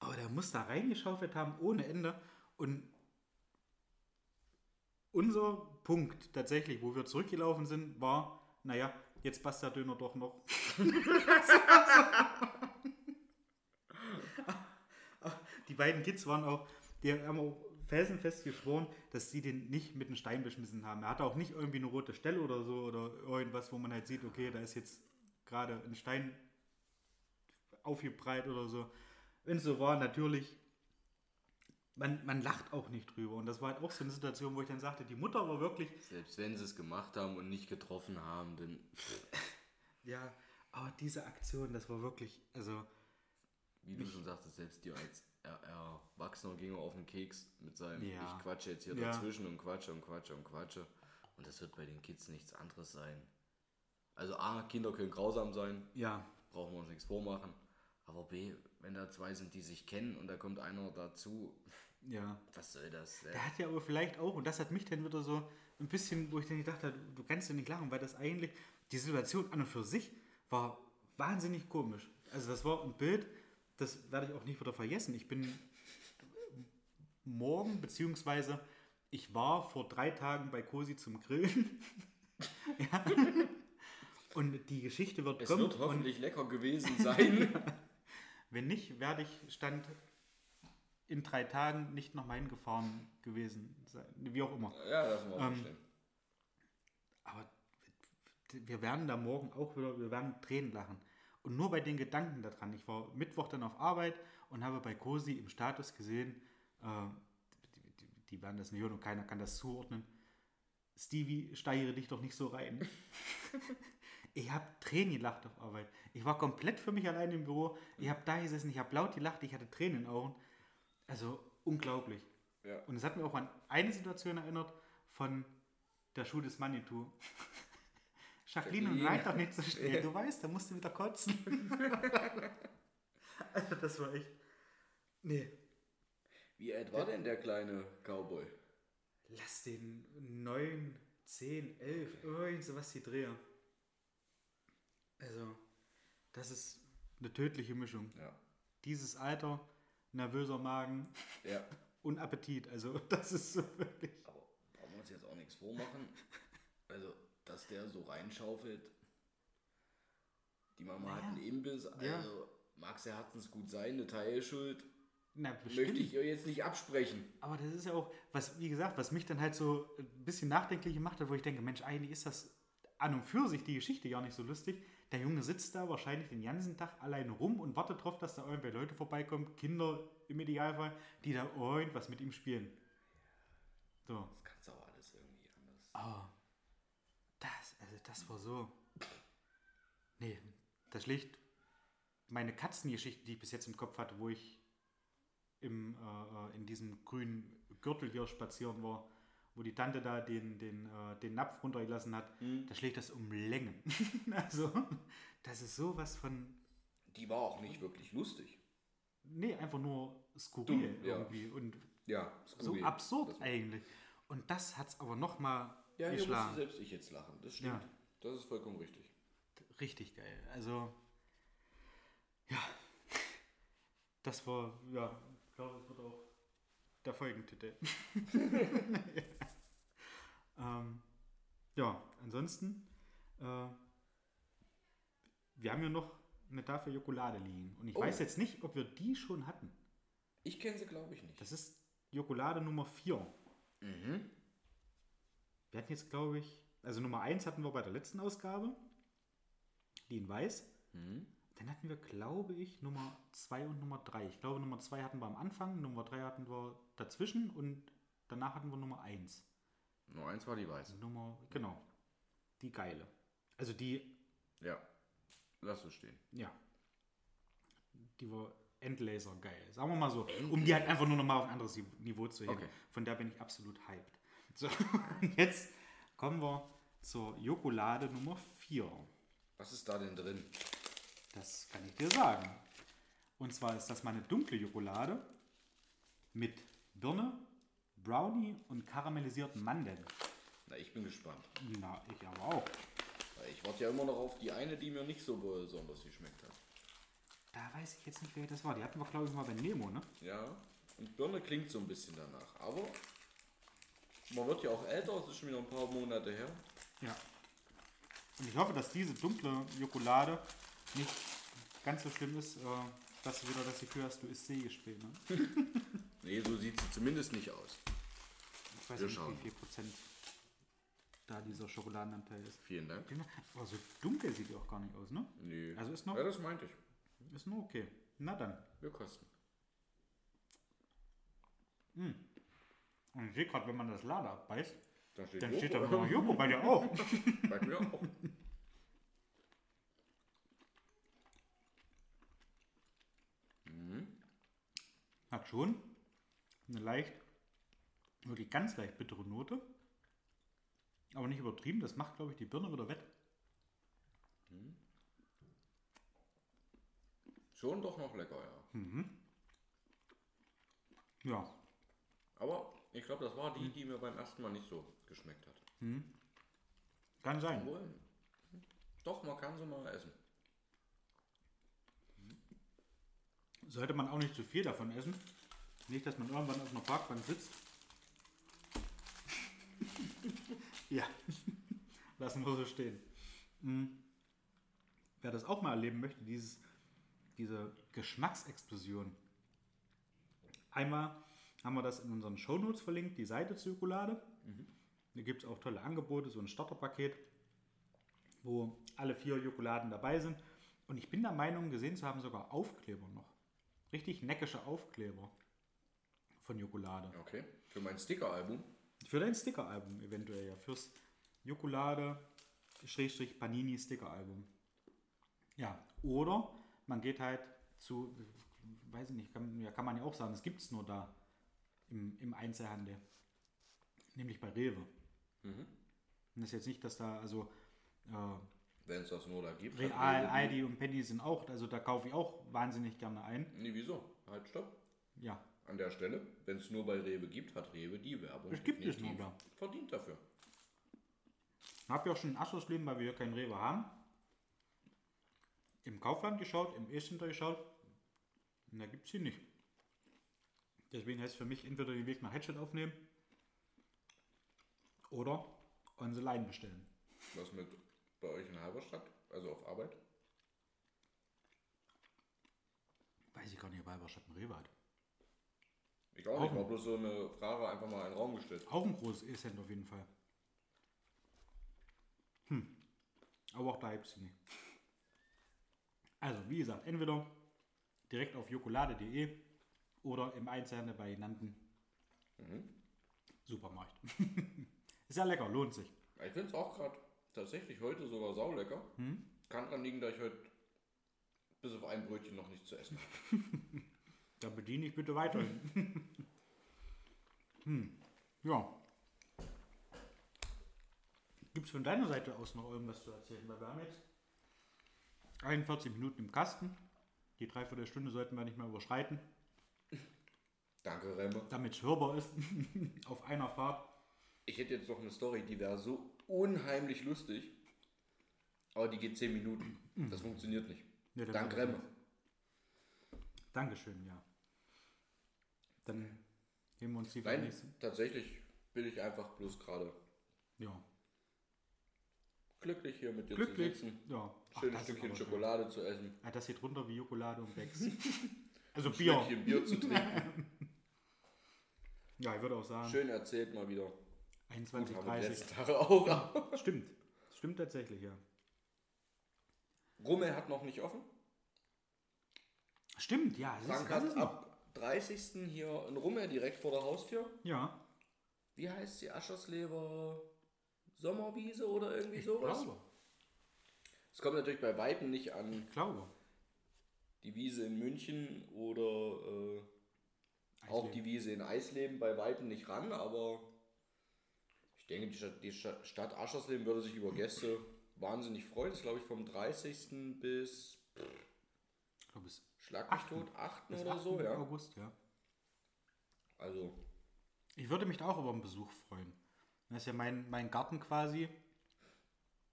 Aber der muss da reingeschaufelt haben ohne Ende. Und unser Punkt tatsächlich, wo wir zurückgelaufen sind, war, naja, jetzt passt der Döner doch noch. die beiden Kids waren auch, die haben auch felsenfest geschworen, dass sie den nicht mit einem Stein beschmissen haben. Er hatte auch nicht irgendwie eine rote Stelle oder so oder irgendwas, wo man halt sieht, okay, da ist jetzt gerade ein Stein aufgeprallt oder so. Wenn es so war, natürlich, man, man lacht auch nicht drüber. Und das war halt auch so eine Situation, wo ich dann sagte, die Mutter war wirklich, Selbst wenn sie es gemacht haben und nicht getroffen haben, dann. ja, aber diese Aktion, das war wirklich, also, Wie du schon sagtest, selbst dir als Er- Erwachsener ging er auf den Keks mit seinem Ja. Ich quatsche jetzt hier Ja. dazwischen und quatsche und quatsche und quatsche. Und das wird bei den Kids nichts anderes sein. Also A, Kinder können grausam sein, ja, brauchen wir uns nichts vormachen. Aber B, wenn da zwei sind, die sich kennen und da kommt einer dazu, ja. was soll das? Ja. Der hat ja aber vielleicht auch, und das hat mich dann wieder so ein bisschen, wo ich dann gedacht habe, du kannst ja nicht lachen, weil das eigentlich, die Situation an und für sich war wahnsinnig komisch. Also das war ein Bild, das werde ich auch nicht wieder vergessen. Ich bin morgen, beziehungsweise ich war vor drei Tagen bei Cosi zum Grillen. ja. Und die Geschichte wird Es kommen. wird und hoffentlich lecker gewesen sein. wenn nicht, werde ich Stand in drei Tagen nicht nach Main gefahren gewesen sein. Wie auch immer. ja, lassen wir Ähm, mal stehen. Aber wir werden da morgen auch wieder, wir werden Tränen lachen. Und nur bei den Gedanken daran. Ich war Mittwoch dann auf Arbeit und habe bei Cosi im Status gesehen, äh, die, die, die werden das nicht hören und keiner kann das zuordnen. Stevie, steigere dich doch nicht so rein. ich habe Tränen gelacht auf Arbeit. Ich war komplett für mich allein im Büro. Ich habe da gesessen, ich habe laut gelacht, ich hatte Tränen in den Augen. Also unglaublich. Ja. Und es hat mir auch an eine Situation erinnert von der Schuh des Manitou. Jacqueline, und Jacqueline. nein, doch nicht so schnell. Du weißt, da musst du wieder kotzen. also das war echt. Nee. Wie alt war denn der kleine Cowboy? Lass den 9, 10, 11, irgend sowas die Dreher. Also, das ist eine tödliche Mischung. Ja. Dieses Alter, nervöser Magen Ja. und Appetit. Also das ist so wirklich. Aber brauchen wir uns jetzt auch nichts vormachen. Also, dass der so reinschaufelt. Die Mama hat Naja. einen Imbiss, also Ja. mag es ja herzensgut sein, eine Teilschuld. Na, Möchte ich ihr jetzt nicht absprechen. Aber das ist ja auch, was, wie gesagt, was mich dann halt so ein bisschen nachdenklich gemacht hat, wo ich denke, Mensch, eigentlich ist das an und für sich die Geschichte gar nicht so lustig. Der Junge sitzt da wahrscheinlich den ganzen Tag alleine rum und wartet darauf, dass da irgendwelche Leute vorbeikommen, Kinder im Idealfall, die da irgendwas mit ihm spielen. So. Das kannst du auch alles irgendwie anders. Oh, das, war so. Nee, das schlägt meine Katzengeschichte, die ich bis jetzt im Kopf hatte, wo ich im, äh, äh, in diesem grünen Gürtel hier spazieren war, wo die Tante da den, den, äh, den Napf runtergelassen hat, da schlägt das um Längen. also, das ist sowas von. Die war auch nicht wirklich lustig. Nee, einfach nur skurril Dumm, ja. irgendwie und Ja, so skurril. absurd Das- eigentlich. Und das hat es aber nochmal Ja, geschlagen. selbst ich jetzt lachen. Das stimmt. Ja. Das ist vollkommen richtig. richtig geil. Also, ja, das war, ja, ich glaube, das wird auch der Folgentitel. ähm, ja, ansonsten, äh, wir haben ja noch eine Tafel Jokolade liegen. Und ich Oh. weiß jetzt nicht, ob wir die schon hatten. Ich kenne sie, glaube ich, nicht. Das ist Jokolade Nummer 4. Mhm. Wir hatten jetzt, glaube ich, also Nummer 1 hatten wir bei der letzten Ausgabe, die in weiß. Mhm. Dann hatten wir, glaube ich, Nummer 2 und Nummer 3. Ich glaube, Nummer 2 hatten wir am Anfang, Nummer 3 hatten wir dazwischen und danach hatten wir Nummer 1. Nur eins war die weiße. Nummer, genau. Die geile. Also die, Ja. Lass es stehen. ja. Die war Endlaser geil. Sagen wir mal so. Um die halt einfach nur nochmal auf ein anderes Niveau zu heben. Okay. Von der bin ich absolut hyped. So, jetzt kommen wir zur Jokolade Nummer 4. Was ist da denn drin? Das kann ich dir sagen. Und zwar ist das mal eine dunkle Jokolade mit Birne, Brownie und karamellisierten Mandeln. Na, ich bin gespannt. Na, ich aber auch. Ich warte ja immer noch auf die eine, die mir nicht so besonders geschmeckt hat. Da weiß ich jetzt nicht, wer das war. Die hatten wir, glaube ich, mal bei Nemo, ne? Ja. Und Birne klingt so ein bisschen danach. Aber man wird ja auch älter, es ist schon wieder ein paar Monate her. Ja. Und ich hoffe, dass diese dunkle Jokolade nicht ganz so schlimm ist, äh, dass du wieder das Gefühl hast, du isst Sägespäne. Ne? Nee, so sieht sie zumindest nicht aus. Ich weiß Wir nicht, schauen. wie viel Prozent da dieser Schokoladenanteil ist. Vielen Dank. Aber so dunkel sieht die auch gar nicht aus, ne? Nee. Also ist noch- Ja, das meinte ich. Ist nur okay. Na dann. Wir kosten. Und ich sehe gerade, wenn man das Lade abbeißt, Da steht dann steht da Joko. Joko bei dir auch. Bei mir auch. Hat schon eine leicht, wirklich ganz leicht bittere Note. Aber nicht übertrieben. Das macht, glaube ich, die Birne wieder wett. Schon doch noch lecker, ja. Ja, Aber ich glaube, das war die, die mir beim ersten Mal nicht so geschmeckt hat. kann sein. Obwohl, doch, man kann sie mal essen. Sollte man auch nicht zu viel davon essen. Nicht, dass man irgendwann auf einer Parkbank sitzt. ja, lassen wir so stehen. Mhm. Wer das auch mal erleben möchte, dieses, diese Geschmacksexplosion. Einmal haben wir das in unseren Shownotes verlinkt, die Seite zur Schokolade. Da gibt es auch tolle Angebote, so ein Starterpaket, wo alle vier Schokoladen dabei sind. Und ich bin der Meinung, gesehen zu haben, sogar Aufkleber noch. Richtig neckische Aufkleber von Jokolade. Okay. Für mein Sticker-Album. Für dein Stickeralbum eventuell, ja. Fürs Jokolade Schrägstrich Panini Stickeralbum. Ja, oder man geht halt zu, weiß ich nicht, kann, ja, kann man ja auch sagen, es gibt es nur da im, im Einzelhandel. Nämlich bei Rewe. Und das ist jetzt nicht, dass da, also äh, Wenn es das nur da gibt. Real, Aldi und Penny sind auch, also da kaufe ich auch wahnsinnig gerne ein. Nee, wieso? Halt, stopp. Ja, An der Stelle, wenn es nur bei Rewe gibt, hat Rewe die Werbung. Es gibt es nur da. Verdient dafür. Hab ja auch schon ein Assos-Leben, weil wir hier keinen Rewe haben. Im Kaufland geschaut, im E-Center geschaut. Und da gibt es sie nicht. Deswegen heißt für mich entweder den Weg nach Headshot aufnehmen oder on the line bestellen. Was mit bei euch in Halberstadt? Also auf Arbeit? Weiß ich gar nicht, ob Halberstadt ein Rewe hat. Ich auch Auch nicht, war nicht. bloß so eine Frage einfach mal in den Raum gestellt. Auch ein großes E-Center auf jeden Fall. Hm. Aber auch da gibt es nicht. Also, wie gesagt, entweder direkt auf jokolade.de oder im Einzelhandel bei genannten Supermarkt. Ist ja lecker, lohnt sich. Ich finde es auch gerade tatsächlich heute sogar saulecker. Kann dran liegen, dass ich heute bis auf ein Brötchen noch nichts zu essen habe. Dann bediene ich bitte weiterhin. hm. Ja. Gibt es von deiner Seite aus noch irgendwas zu erzählen? Weil wir haben jetzt 41 Minuten im Kasten. Die Dreiviertelstunde sollten wir nicht mehr überschreiten, Danke, Remme. damit es hörbar ist auf einer Fahrt. Ich hätte jetzt noch eine Story, die wäre so unheimlich lustig. Aber die geht 10 Minuten. Das funktioniert nicht. Ja, Dank Remme. Dankeschön, ja. Dann heben wir uns die Nein, tatsächlich bin ich einfach bloß gerade Ja. glücklich hier mit dir Glücklich. zu sitzen. Ja. Schönes Stückchen aber schön. Schokolade zu essen. Ah, das geht runter wie Jokolade und Becks. also Ein Bier. Stückchen Bier zu trinken. Ja, ich würde auch sagen, Schön erzählt mal wieder. Gut, 21, haben wir die 30. letzten Tage auch. Stimmt. Stimmt tatsächlich, ja. Rummel hat noch nicht offen. Stimmt, ja. Das Frank ist, hat ab 30. hier ein Rummel direkt vor der Haustür. Ja, Wie heißt sie? Aschersleber Sommerwiese oder irgendwie ich sowas? glaube. Es kommt natürlich bei Weitem nicht an Ich glaube. die Wiese in München oder äh, auch Eisleben. die Wiese in Eisleben bei Weitem nicht ran, aber ich denke, die Stadt, die Sta- Stadt Aschersleben würde sich über Gäste wahnsinnig freuen. Das ist, glaube ich, vom 30. bis Ich glaube, bis, Schlag mich Achten. tot, 8. bis oder 8. so, ja. August, ja. Also, Ich würde mich auch über einen Besuch freuen. Das ist ja mein, mein Garten quasi.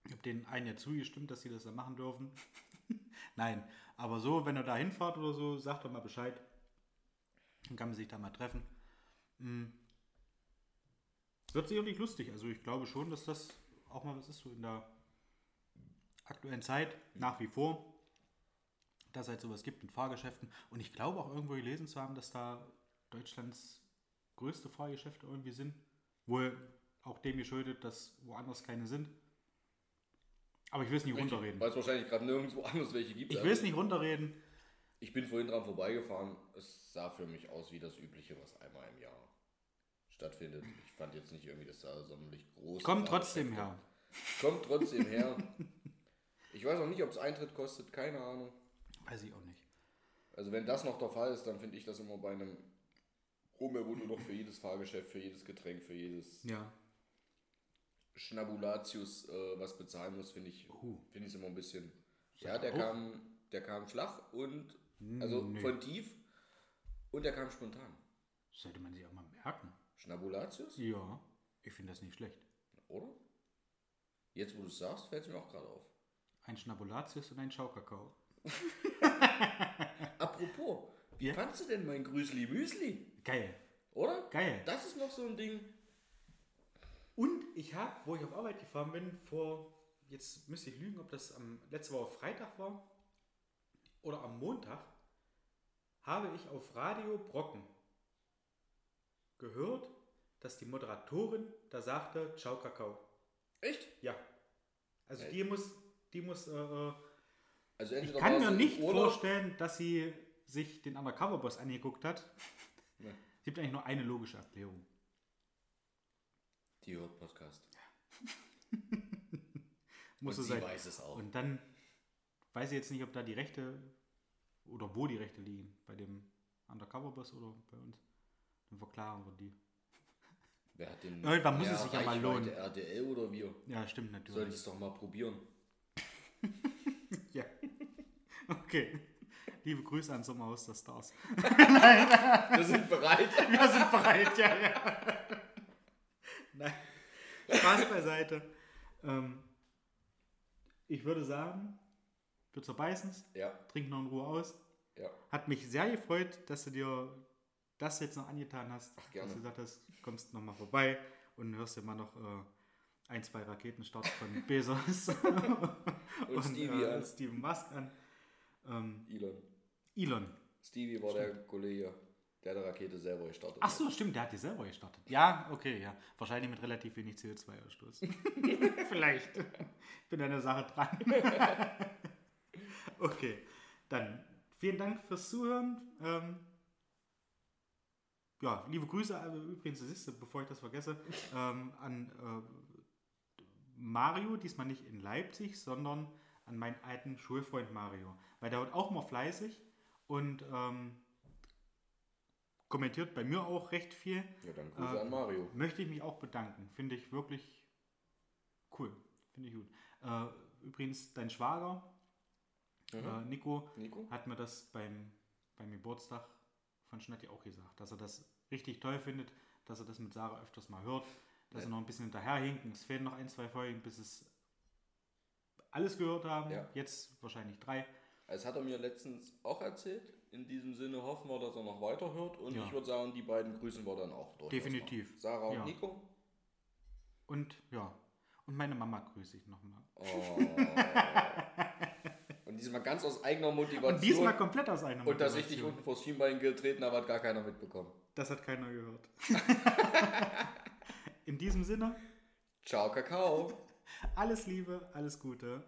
Ich habe den einen ja zugestimmt, dass sie das da machen dürfen. Nein, aber so, wenn ihr da hinfahrt oder so, sagt doch mal Bescheid. Dann kann man sich da mal treffen. Mm. Wird sicherlich lustig. Also ich glaube schon, dass das auch mal was ist, so in der aktuellen Zeit, nach wie vor, dass es halt sowas gibt mit Fahrgeschäften. Und ich glaube auch irgendwo gelesen zu haben, dass da Deutschlands größte Fahrgeschäfte irgendwie sind. Wohl auch dem geschuldet, dass woanders keine sind. Aber ich will es nicht runterreden. Weil es wahrscheinlich gerade nirgendwo anders welche gibt. Ich will es nicht runterreden. Ich bin vorhin dran vorbeigefahren. Es sah für mich aus wie das Übliche, was einmal im Jahr stattfindet. Ich fand jetzt nicht irgendwie, dass da sonderlich groß Kommt trotzdem her. Kommt trotzdem her. Ich weiß auch nicht, ob es Eintritt kostet, keine Ahnung. Weiß ich auch nicht. Also wenn das noch der Fall ist, dann finde ich das immer bei einem Rummel, wo du noch für jedes Fahrgeschäft, für jedes Getränk, für jedes Ja. Schnabulatius äh, was bezahlen musst, finde ich Uh. finde ich immer ein bisschen. Ja, der kam, der kam flach und also nee. von tief und der kam spontan. Sollte man sich auch mal merken. Schnabulatius, Ja. Ich finde das nicht schlecht. oder? Jetzt, wo du es sagst, fällt es mir auch gerade auf. Ein Schnabulatius und ein Schaukakao. Apropos, wie Ja? fandst du denn mein Grüßli Müsli? Geil. Oder? Geil. Das ist noch so ein Ding. Und ich habe, wo ich auf Arbeit gefahren bin, vor, jetzt müsste ich lügen, ob das am letzte Woche Freitag war oder am Montag, habe ich auf Radio Brocken gehört, dass die Moderatorin da sagte, ciao Kakao. Echt? Ja. Also Ey. die muss, die muss, äh, äh, Also ich kann mir nicht vorstellen, dass sie sich den Undercover-Boss angeguckt hat. Es gibt eigentlich nur eine logische Erklärung. Die hört Podcast. Muss Und so sie sein. weiß es auch. Und dann weiß ich jetzt nicht, ob da die Rechte oder wo die Rechte liegen. Bei dem Undercover-Boss oder bei uns. Dann verklaren wir die. Wer hat den Irgendwann muss es sich ja mal lohnen. RTL oder wir? Ja, stimmt Soll ich natürlich. es doch mal probieren. Ja. Okay. Liebe Grüße an Sommerhaus der Stars. Wir sind bereit. Wir sind bereit, ja, ja. Nein. Spaß beiseite. Ähm, ich würde sagen, wir zerbeißen es, ja, trinken noch in Ruhe aus. ja. Hat mich sehr gefreut, dass du dir das jetzt noch angetan hast. Ach, gerne. Dass du gesagt hast, kommst nochmal vorbei und hörst dir mal noch äh, ein, zwei Raketenstarts von Bezos Und Stevie äh. Steven Musk an. Ähm, Elon. Elon. Stevie war der Kollege, der die Rakete selber gestartet Ach so, stimmt, der hat die selber gestartet. Ja, okay, ja. Wahrscheinlich mit relativ wenig CO2-Ausstoß. Vielleicht. Bin an der Sache dran. okay, dann vielen Dank fürs Zuhören. Ähm, ja, liebe Grüße, also übrigens, das ist, bevor ich das vergesse, ähm, an äh, Mario, diesmal nicht in Leipzig, sondern an meinen alten Schulfreund Mario. Weil der wird auch mal fleißig und ähm, kommentiert bei mir auch recht viel. Ja, dann Grüße Ähm, an Mario. Möchte ich mich auch bedanken. Finde ich wirklich cool. Finde ich gut. Äh, übrigens, dein Schwager, Mhm. äh, Nico, Nico? hat mir das beim, beim Geburtstag von Schnatti auch gesagt, dass er das richtig toll findet, dass er das mit Sarah öfters mal hört, dass Ja. er noch ein bisschen hinterherhinken. Es fehlen noch ein, zwei Folgen, bis es alles gehört haben. Ja. Jetzt wahrscheinlich drei. Das hat er mir letztens auch erzählt. In diesem Sinne hoffen wir, dass er noch weiterhört. Und Ja. ich würde sagen, die beiden grüßen wir dann auch durch. Definitiv. Sarah und. Nico. Und ja, und meine Mama grüße ich nochmal. Oh. diesmal ganz aus eigener Motivation. Und diesmal komplett aus einer Und dass ich dich Motivation. unten vors Schienbein getreten habe, hat gar keiner mitbekommen. Das hat keiner gehört. In diesem Sinne, Ciao, Kakao. alles Liebe, alles Gute.